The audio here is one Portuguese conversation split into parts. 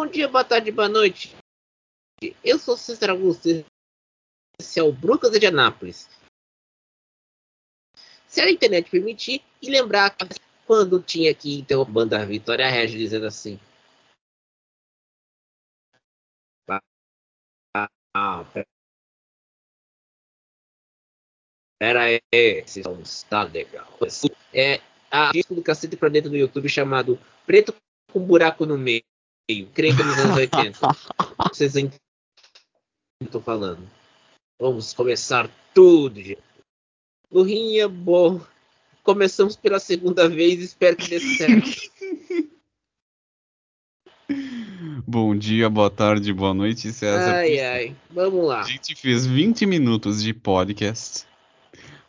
Bom dia, boa tarde, boa noite. Eu sou César Augusto. Esse é o Brucas de Anápolis. Se a internet permitir, e lembrar quando tinha aqui interrompendo a Vitória Regis dizendo assim. Ah, pera aí, esse som está legal. É a disco do cacete dentro do YouTube chamado Preto com Buraco no Meio. Creio que nos anos 80. Vocês entendem o que eu tô falando. Vamos começar tudo, gente. Lurinha, bom. Começamos pela segunda vez, espero que dê certo. Bom dia, boa tarde, boa noite, César. Ai, ai, vamos lá. A gente fez 20 minutos de podcast.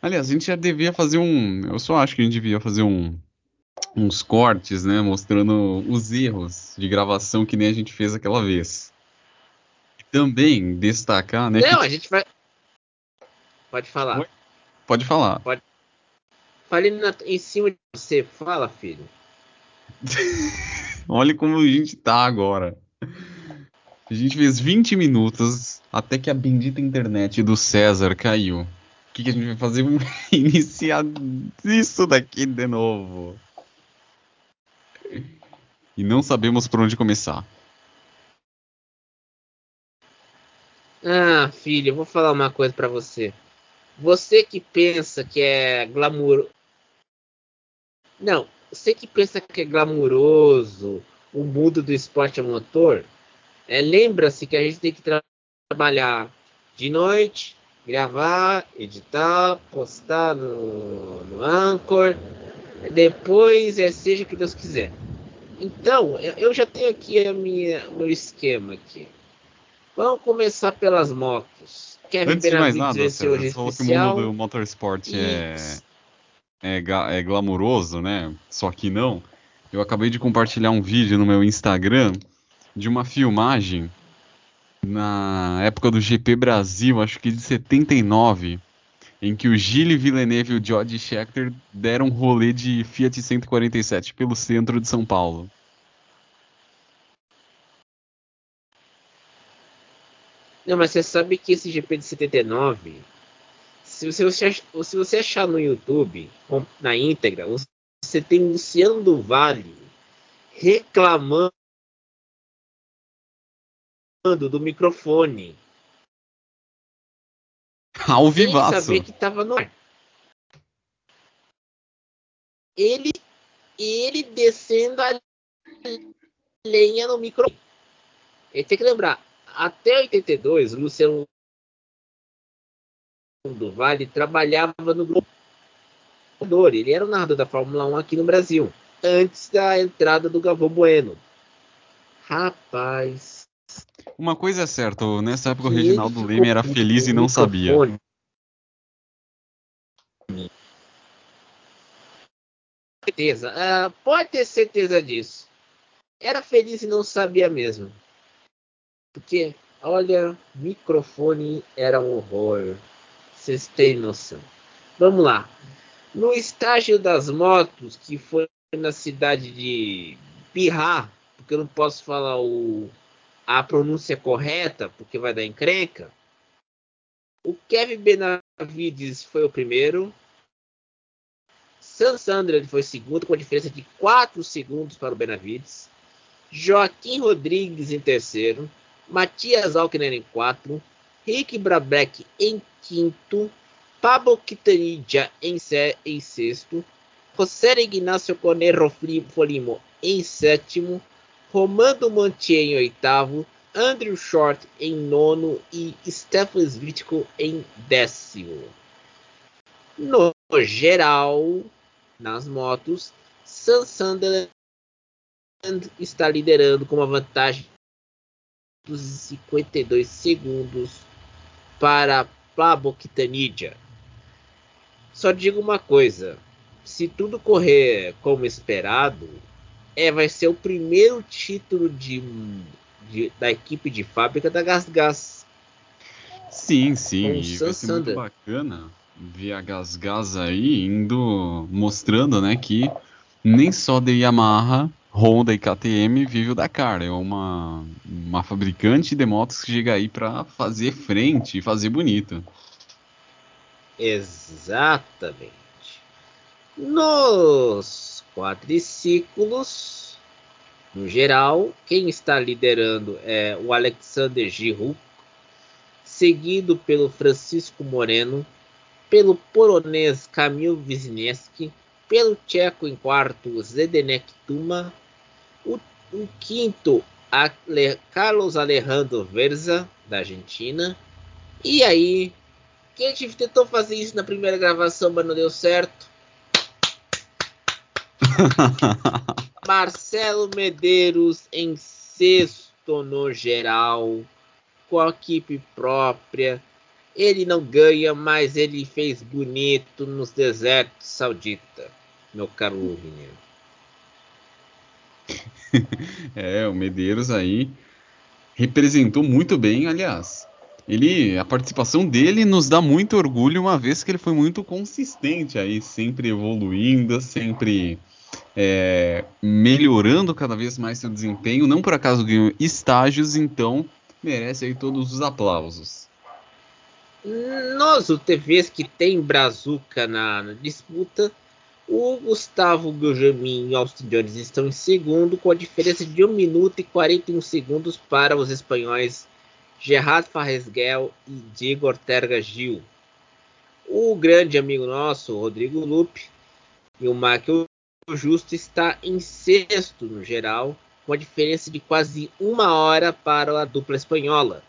Aliás, a gente já devia fazer um. Eu só acho que a gente devia fazer um, uns cortes, né? Mostrando os erros de gravação que nem a gente fez aquela vez. E também destacar, né? Não, que... a gente vai. Pode falar. Oi? Pode falar. Pode. Fale na... em cima de você. Fala, filho. Olha como a gente tá agora. A gente fez 20 minutos até que a bendita internet do César caiu. O que, que a gente vai fazer? Iniciar isso daqui de novo. E não sabemos por onde começar. Ah, filho, eu vou falar uma coisa para você. Você que pensa que é glamour. Não, você que pensa que é glamuroso o mundo do esporte a motor, é, lembra-se que a gente tem que tra trabalhar de noite, gravar, editar, postar no, no Anchor, depois é seja o que Deus quiser. Então, eu já tenho aqui a minha, meu esquema aqui. Vamos começar pelas motos. Kevin Antes de mais nada, você falou que o mundo do motorsport é, é, é glamuroso, né? Só que não. Eu acabei de compartilhar um vídeo no meu Instagram de uma filmagem na época do GP Brasil, acho que de 79, em que o Gilles Villeneuve e o George Scheckter deram um rolê de Fiat 147 pelo centro de São Paulo. Não, mas você sabe que esse GP de 79, se você, se você achar no YouTube, na íntegra, você tem Luciano do Vale reclamando do microfone. Ao vivaço. Sem saber que tava no ar. Ele, ele descendo a lenha no microfone. Ele tem que lembrar, até 82, o Luciano do Vale trabalhava no grupo. Ele era o narrador da Fórmula 1 aqui no Brasil, antes da entrada do Galvão Bueno. Rapaz, uma coisa é certa, nessa época o Reginaldo Leme era feliz e não sabia. Certeza, uh, pode ter certeza disso. Era feliz e não sabia mesmo. Porque, olha, microfone era um horror. Vocês têm noção. Vamos lá. No estágio das motos, que foi na cidade de Pirra, porque eu não posso falar o a pronúncia correta, porque vai dar encrenca. O Kevin Benavides foi o primeiro. Sam Sandra foi segundo, com a diferença de 4 segundos para o Benavides. Joaquim Rodrigues em terceiro. Matias Alckner em quarto. Rick Brabeck em quinto. Pablo Quintanilla em, em sexto. José Ignacio Conero Folimo em sétimo. Romando Montier em oitavo, Andrew Short em nono e Stefan Svitko em décimo. No geral, nas motos, Sam Sunderland está liderando com uma vantagem dos 52 segundos para Pablo Quintanilla. Só digo uma coisa: se tudo correr como esperado, é, vai ser o primeiro título de, de da equipe de fábrica da Gas Gas. Sim, sim, e vai ser muito bacana ver a Gas Gas aí indo mostrando, né, que nem só de Yamaha Honda e KTM vive o Dakar. É uma, uma fabricante de motos que chega aí para fazer frente e fazer bonito. Exatamente. Nos quadriciclos, no geral, quem está liderando é o Alexander Giroud, seguido pelo Francisco Moreno, pelo polonês Kamil Wisniewski, pelo tcheco em quarto Zdenek Tuma, o, o quinto Ale, Carlos Alejandro Verza, da Argentina, e aí, quem tentou fazer isso na primeira gravação, mas não deu certo. Marcelo Medeiros em sexto no geral, com a equipe própria. Ele não ganha, mas ele fez bonito nos desertos saudita, meu caro Lurinha. é, o Medeiros aí representou muito bem, aliás. Ele, a participação dele nos dá muito orgulho, uma vez que ele foi muito consistente aí, sempre evoluindo, sempre é, melhorando cada vez mais seu desempenho. Não por acaso ganhou estágios, então merece aí todos os aplausos. Nos UTVs que tem Brazuca na, na disputa, o Gustavo Gujamin e Austin Jones estão em segundo, com a diferença de 1 minuto e 41 segundos para os espanhóis Gerard Farresguel e Diego Ortega Gil. O grande amigo nosso, Rodrigo Lupe, e o Michael Justo está em sexto no geral, com a diferença de quase uma hora para a dupla espanhola.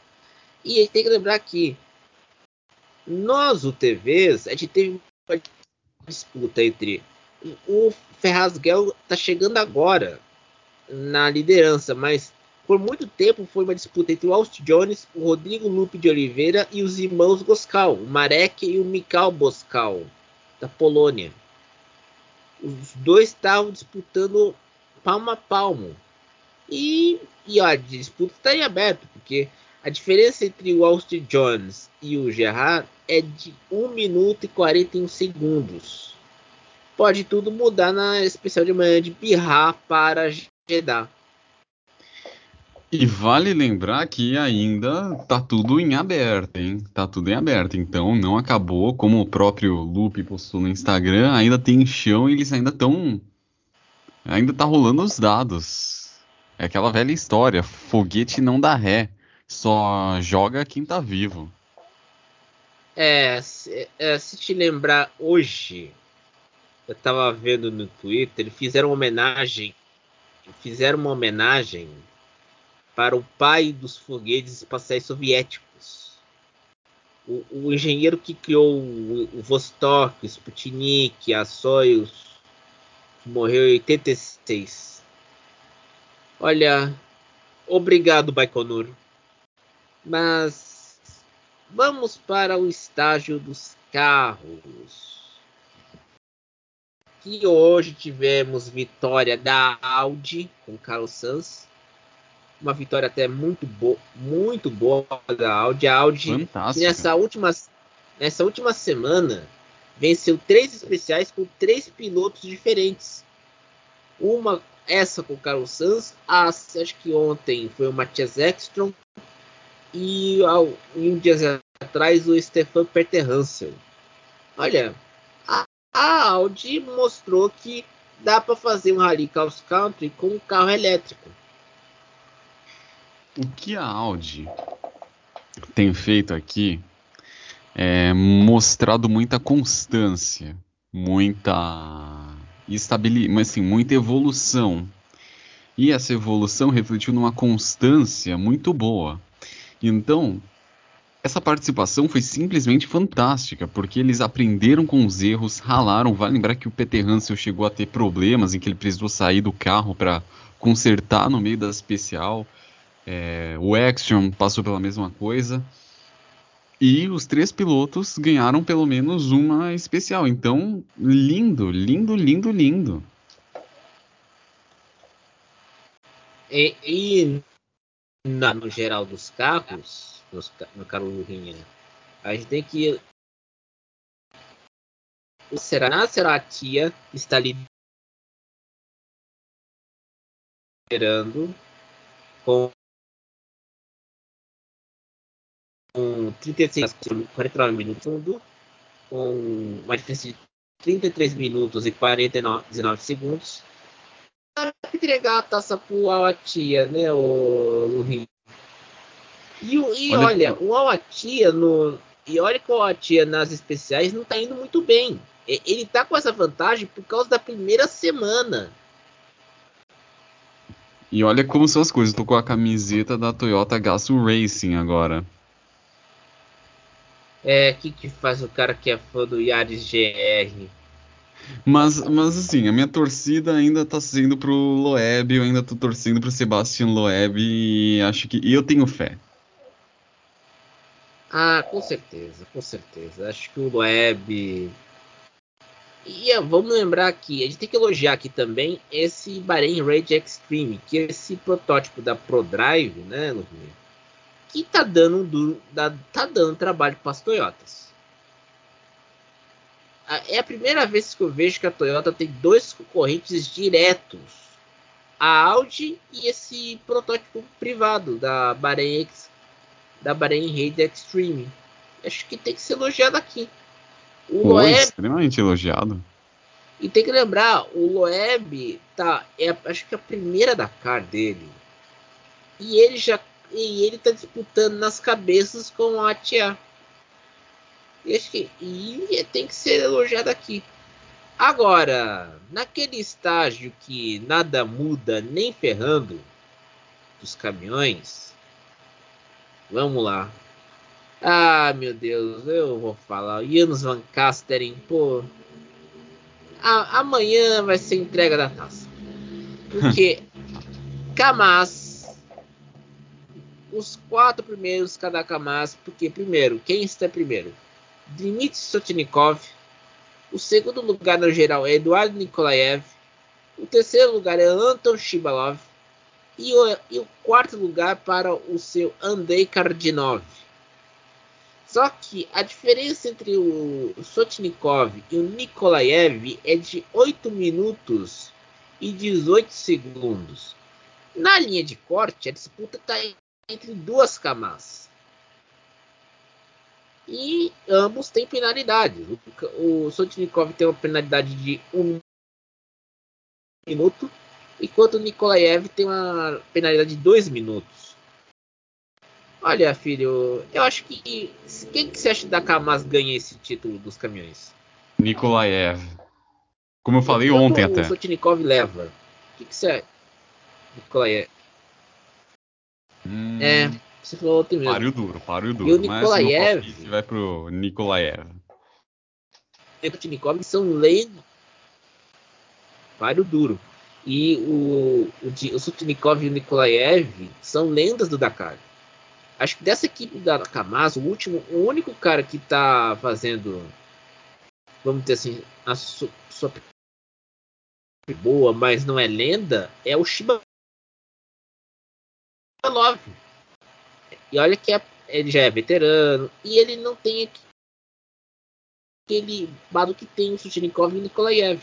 E a gente tem que lembrar que nós, UTVs, a gente teve uma disputa entre o Ferrazguel está chegando agora na liderança, mas por muito tempo foi uma disputa entre o Austin Jones, o Rodrigo Lupe de Oliveira e os irmãos Goskal, o Marek e o Mikal Boskal, da Polônia. Os dois estavam disputando palmo a palmo. E, e ó, a disputa está em aberto, porque a diferença entre o Austin Jones e o Gerard é de 1 minuto e 41 segundos. Pode tudo mudar na especial de manhã de Birra para Jeddah. E vale lembrar que ainda tá tudo em aberto, hein? Tá tudo em aberto. Então não acabou, como o próprio Lupe postou no Instagram, ainda tem chão e eles ainda estão. Ainda tá rolando os dados. É aquela velha história: foguete não dá ré, só joga quem tá vivo. É, se, é, se te lembrar hoje, eu tava vendo no Twitter, fizeram uma homenagem. Fizeram uma homenagem para o pai dos foguetes espaciais soviéticos. O, o engenheiro que criou o, o Vostok, o Sputnik, a Soyuz, que morreu em 86. Olha, obrigado, Baikonur. Mas vamos para o estágio dos carros. Que hoje tivemos vitória da Audi com Carlos Sanz uma vitória até muito boa, muito boa da Audi. A Audi nessa última, nessa última semana venceu três especiais com três pilotos diferentes. Uma essa com o Carlos Sanz, a, acho que ontem foi o Matthias Ekstrom e, ao, e um dia atrás o Stefan Peter Hansel. Olha, a, a Audi mostrou que dá para fazer um Rally Cross Country com um carro elétrico. O que a Audi tem feito aqui é mostrado muita constância, muita estabilidade, assim, muita evolução. E essa evolução refletiu numa constância muito boa. Então, essa participação foi simplesmente fantástica, porque eles aprenderam com os erros, ralaram. Vale lembrar que o Peter Hansel chegou a ter problemas em que ele precisou sair do carro para consertar no meio da especial. É, o Action passou pela mesma coisa. E os três pilotos ganharam pelo menos uma especial. Então, lindo, lindo, lindo, lindo. E, e na, no geral dos carros, nos, no carro Lurinha, a gente tem que. Será, será a Tia está liderando com, com 36, 49 minutos com uma diferença de 33 minutos e 49 19 segundos. Para entregar a taça pro Alatia, né, o, o Rio. E, e olha, olha o Alatia no. E olha que o Alatia nas especiais não tá indo muito bem. Ele tá com essa vantagem por causa da primeira semana. E olha como são as coisas. Tô com a camiseta da Toyota Gazoo Racing agora. É, o que, que faz o cara que é fã do Yaris GR? Mas, mas assim, a minha torcida ainda tá sendo pro Loeb, eu ainda tô torcendo pro Sebastian Loeb e acho que. E eu tenho fé. Ah, com certeza, com certeza. Acho que o Loeb e vamos lembrar aqui, a gente tem que elogiar aqui também esse Bahrein Rage Extreme, que é esse protótipo da ProDrive, né, Luquinha, que tá dando duro, tá dando trabalho para as Toyotas. É a primeira vez que eu vejo que a Toyota tem dois concorrentes diretos, a Audi e esse protótipo privado da Bahrein da Bahrein Rage Extreme. Acho que tem que ser elogiado aqui. O Loeb, extremamente elogiado. E tem que lembrar, o Loeb tá, é, acho que é a primeira Dakar dele. E ele já e ele tá disputando nas cabeças com o Atia. E acho que e tem que ser elogiado aqui. Agora, naquele estágio que nada muda nem ferrando dos caminhões, vamos lá. Ah, meu Deus, eu vou falar. Janus Van Casteren, pô. A, amanhã vai ser entrega da taça. Porque Kamaz, os quatro primeiros cada Kamaz, porque primeiro, quem está primeiro? Dmitry Sotnikov. O segundo lugar no geral é Eduardo Nikolaev. O terceiro lugar é Anton Shibalov. E o, e o quarto lugar para o seu Andrei Kardinov. Só que a diferença entre o Sotnikov e o Nikolaev é de 8 minutos e 18 segundos. Na linha de corte, a disputa está entre duas camas. E ambos têm penalidades. O, o Sotnikov tem uma penalidade de 1 minuto, enquanto o Nikolaev tem uma penalidade de 2 minutos. Olha, filho, eu acho que. Quem que você acha da Kamaz ganha esse título dos caminhões? Nikolaev. Como eu falei Enquanto ontem o até. O Sotnikov leva. O que, que você acha? Nikolaev. Hum, é, você falou ontem mesmo. Páreo duro, páreo duro. E o Nikolaev. Mas vai pro Nikolaev. O Sotnikov são lendas. Páreo duro. E o, o, o Sotnikov e o Nikolaev são lendas do Dakar. Acho que dessa equipe da Kamaz, o último, o único cara que tá fazendo, vamos dizer assim, a sua, sua boa, mas não é lenda, é o Shiba Love. E olha que é, ele já é veterano e ele não tem aquele bado que tem o Suchinikov e o Nikolaev.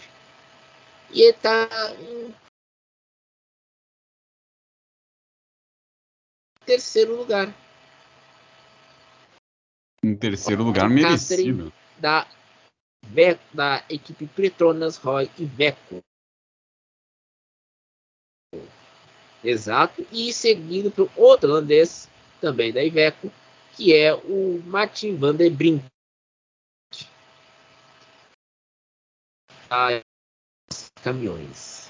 E ele tá em terceiro lugar. Em terceiro lugar, merecido. Da, da equipe Petronas, Roy e Veco. Exato. E seguido por outro holandês, também da Iveco, que é o Martin van der Brink. caminhões.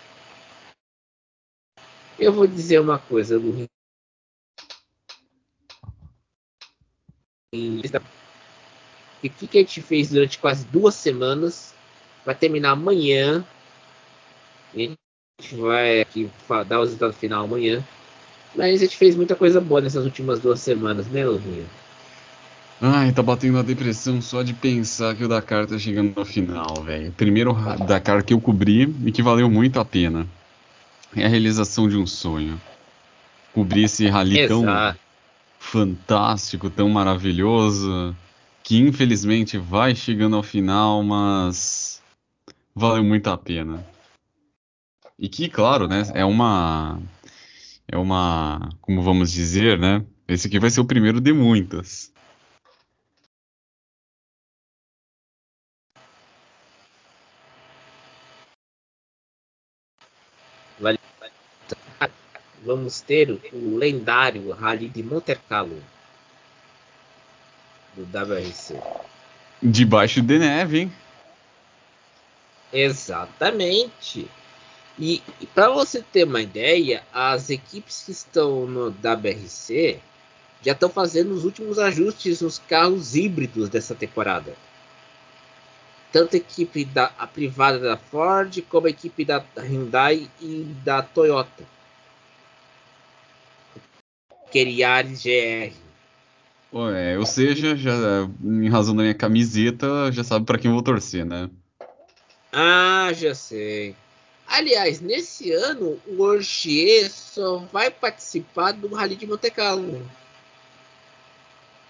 Eu vou dizer uma coisa, Luiz. E o que a gente fez durante quase duas semanas? Vai terminar amanhã. A gente vai aqui dar o resultado final amanhã. Mas a gente fez muita coisa boa nessas últimas duas semanas, né, Luvinha? Ai, tá batendo a depressão só de pensar que o Dakar tá chegando no final, velho. Primeiro Dakar que eu cobri e que valeu muito a pena. É a realização de um sonho. Cobrir esse rally tão fantástico, tão maravilhoso, que infelizmente vai chegando ao final, mas valeu muito a pena. E que, claro, né, é uma. É uma. Como vamos dizer, né? Esse aqui vai ser o primeiro de muitas. Vamos ter o lendário Rally de Monte Carlo do WRC. Debaixo de neve, hein? Exatamente. E, e para você ter uma ideia, as equipes que estão no WRC já estão fazendo os últimos ajustes nos carros híbridos dessa temporada. Tanto a equipe da a privada da Ford como a equipe da Hyundai e da Toyota. Queriares GR. Ué, ou seja, já, em razão da minha camiseta, já sabe para quem eu vou torcer, né? Ah, já sei. Aliás, nesse ano, o Orgier só vai participar do Rally de Monte Carlo.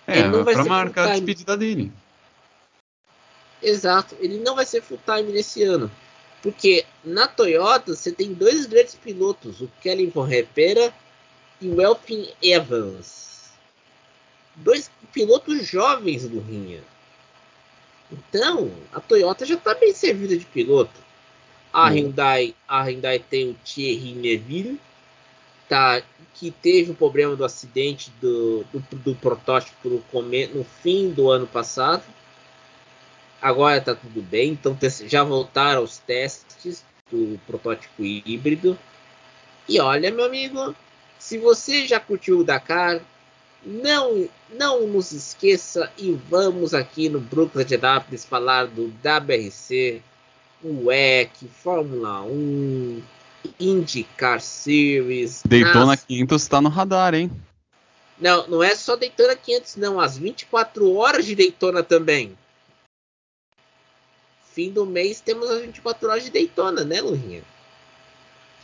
É, para marcar a despedida dele. Exato, ele não vai ser full time nesse ano. Porque na Toyota você tem dois grandes pilotos, o Kelly Von Repera e o Elfin Evans. Dois pilotos jovens do Rinha. Então, a Toyota já está bem servida de piloto. A hum. Hyundai, a Hyundai tem o Thierry Neville, tá, que teve o problema do acidente do, do, do protótipo no, no, fim do ano passado. Agora está tudo bem, então já voltaram os testes do protótipo híbrido. E olha, meu amigo, se você já curtiu o Dakar, não, não nos esqueça e vamos aqui no Brooklyn de Anápolis falar do WRC o WEC, Fórmula 1, IndyCar Series. Daytona nas... 500 está no radar, hein? Não, não é só Daytona 500, não. As 24 horas de Daytona também. Fim do mês temos as 24 horas de Daytona, né, Lurinha?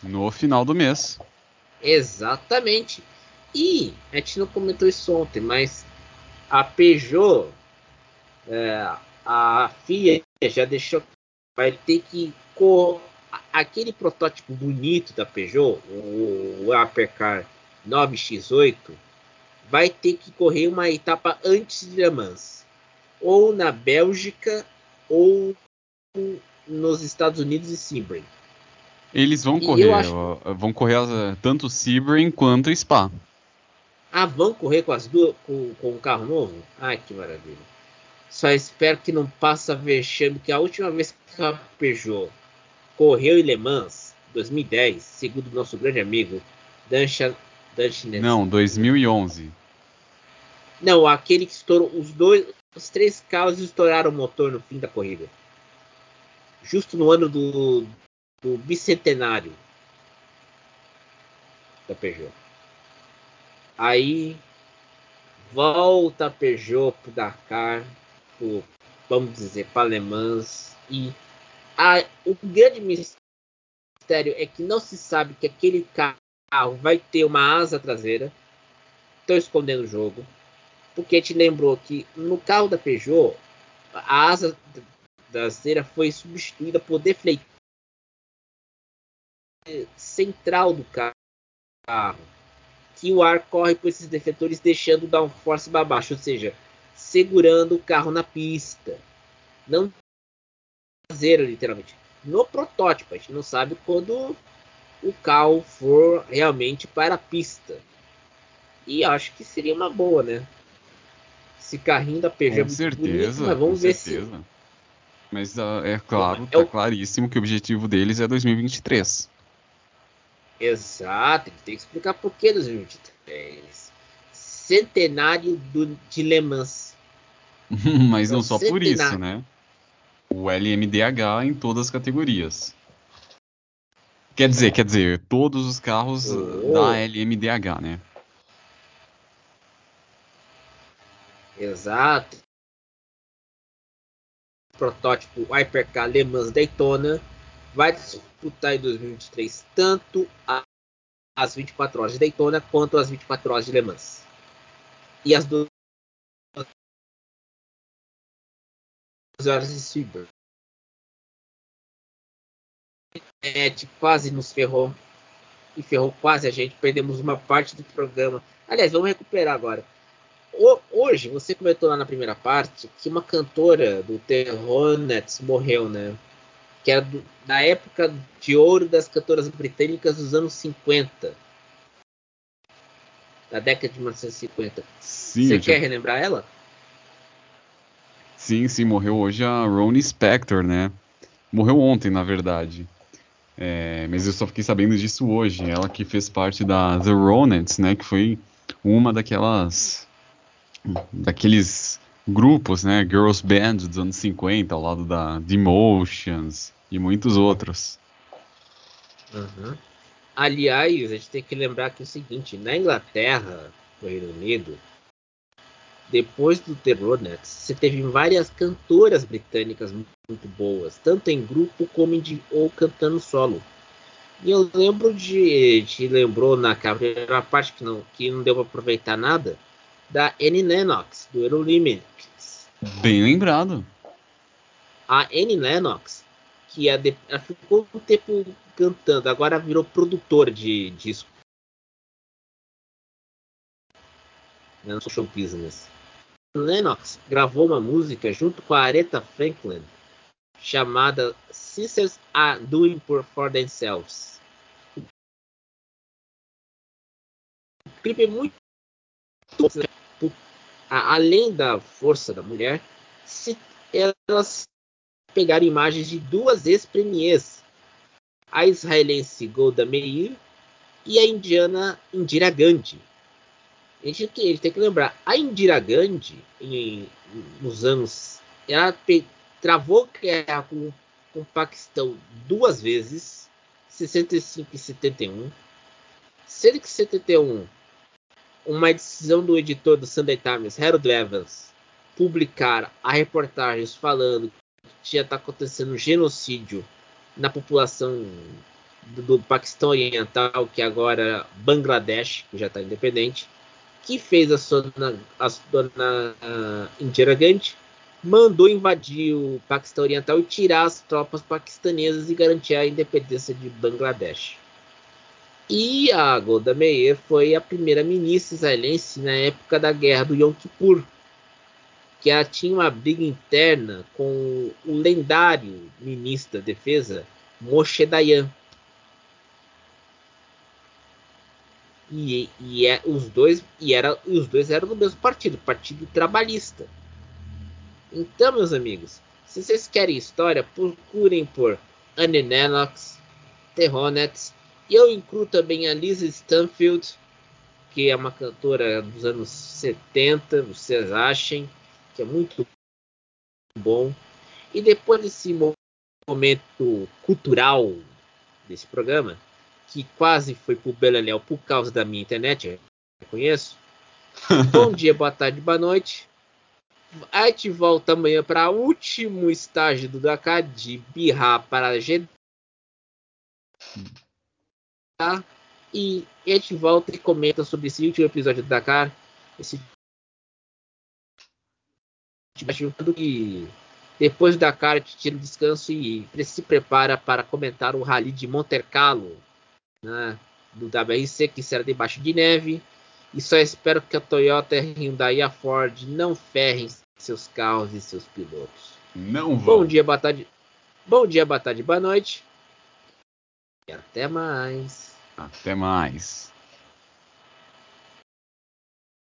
No final do mês. Exatamente. E a gente não comentou isso ontem, mas a Peugeot, é, a FIA já deixou vai ter que cor aquele protótipo bonito da Peugeot, o, o Hypercar 9X8, vai ter que correr uma etapa antes de Le Mans, ou na Bélgica ou nos Estados Unidos e Sebring. Eles vão correr, acho... vão correr tanto Sebring quanto Spa. Ah, vão correr com as duas com, com um carro novo? Ai, que maravilha. Só espero que não passe vexame que a última vez que a Peugeot correu em Le Mans, 2010, segundo nosso grande amigo Danchan Não, 2011. Não, aquele que estourou os dois, os três carros estouraram o motor no fim da corrida. Justo no ano do, do bicentenário da Peugeot. Aí volta a Peugeot pro Dakar por, vamos dizer, para alemãs. E a, o grande mistério é que não se sabe que aquele carro vai ter uma asa traseira. Estão escondendo o jogo. Porque te lembrou que no carro da Peugeot, a asa traseira foi substituída por defletor central do carro. Que o ar corre por esses defletores, deixando o downforce para baixo. Ou seja, segurando o carro na pista. Não traseiro, literalmente. No protótipo, a gente não sabe quando o carro for realmente para a pista. E acho que seria uma boa, né? Esse carrinho da Peugeot com é certeza, bonito, mas vamos ver certeza. se. Mas uh, é claro, é, tá o... claríssimo que o objetivo deles é 2023. Exato, tem que explicar por que 2023. Centenário do, de Le Mans. Mas não só por isso, né? O LMDH em todas as categorias. Quer dizer, quer dizer, todos os carros oh. da LMDH, né? Exato. Protótipo Hypercar Le Mans Daytona vai disputar em 2023 tanto as 24 horas de Daytona quanto as 24 horas de Le Mans. E as duas horas de Cyber. internet quase nos ferrou. E ferrou quase a gente. Perdemos uma parte do programa. Aliás, vamos recuperar agora. O, hoje, você comentou lá na primeira parte que uma cantora do Terronets morreu, né? Que era do, da época de ouro das cantoras britânicas dos anos 50. Da década de 1950. Sim, você quer já... relembrar ela? Sim, sim, morreu hoje a Ronnie Spector, né? Morreu ontem, na verdade. É, mas eu só fiquei sabendo disso hoje. Ela que fez parte da The Ronettes, né? Que foi uma daquelas. daqueles grupos, né? Girls Band dos anos 50, ao lado da The Emotions e muitos outros. Uhum. Aliás, a gente tem que lembrar que é o seguinte: na Inglaterra, no Reino Unido, depois do The Ronettes, você teve várias cantoras britânicas muito boas, tanto em grupo como em, ou cantando solo. E eu lembro de. Te lembrou na primeira parte que não, que não deu para aproveitar nada, da Annie Lennox, do Eurolympics. Bem lembrado. A Annie Lennox, que ela ficou um tempo cantando, agora virou produtora de disco. No show business. Lennox gravou uma música junto com a Aretha Franklin chamada Sisters Are Doing for Themselves. O clipe é muito além da força da mulher, se elas pegaram imagens de duas ex-premiers, a israelense Golda Meir e a indiana Indira Gandhi. A gente tem, tem que lembrar, a Indira Gandhi, em, nos anos, ela travou guerra com, com o Paquistão duas vezes, 65 e 71. Sendo que 71, uma decisão do editor do Sunday Times, Harold Evans, publicar a reportagem falando que já está acontecendo um genocídio na população do, do, Paquistão Oriental, que agora Bangladesh, que já está independente, que fez a sua a dona uh, Indira Gandhi mandou invadir o Paquistão Oriental e tirar as tropas paquistanesas e garantir a independência de Bangladesh. E a Golda Meir foi a primeira ministra israelense na época da guerra do Yom Kippur, que ela tinha uma briga interna com o lendário ministro da defesa Moshe Dayan. E, e é, os dois e era os dois eram do mesmo partido, Partido Trabalhista. Então, meus amigos, se vocês querem história, procurem por Annie Lennox, The e eu incluo também a Lisa Stanfield, que é uma cantora dos anos 70, vocês achem, que é muito bom. E depois desse momento cultural desse programa, que quase foi pro Beleléu por causa da minha internet, eu conheço. bom dia, boa tarde, boa noite. A gente volta amanhã para o último estágio do Dakar de Birra para Jeddah. E a gente volta e comenta sobre esse último episódio do Dakar. Esse que depois do Dakar a gente tira um descanso e se prepara para comentar o Rally de Monte-Carlo né, do WRC que será debaixo de neve. E só espero que a Toyota, a Hyundai e a Ford não ferrem seus carros e seus pilotos. Não vão. Bom dia, boa tarde. Bom dia, boa tarde, boa noite. E até mais. Até mais.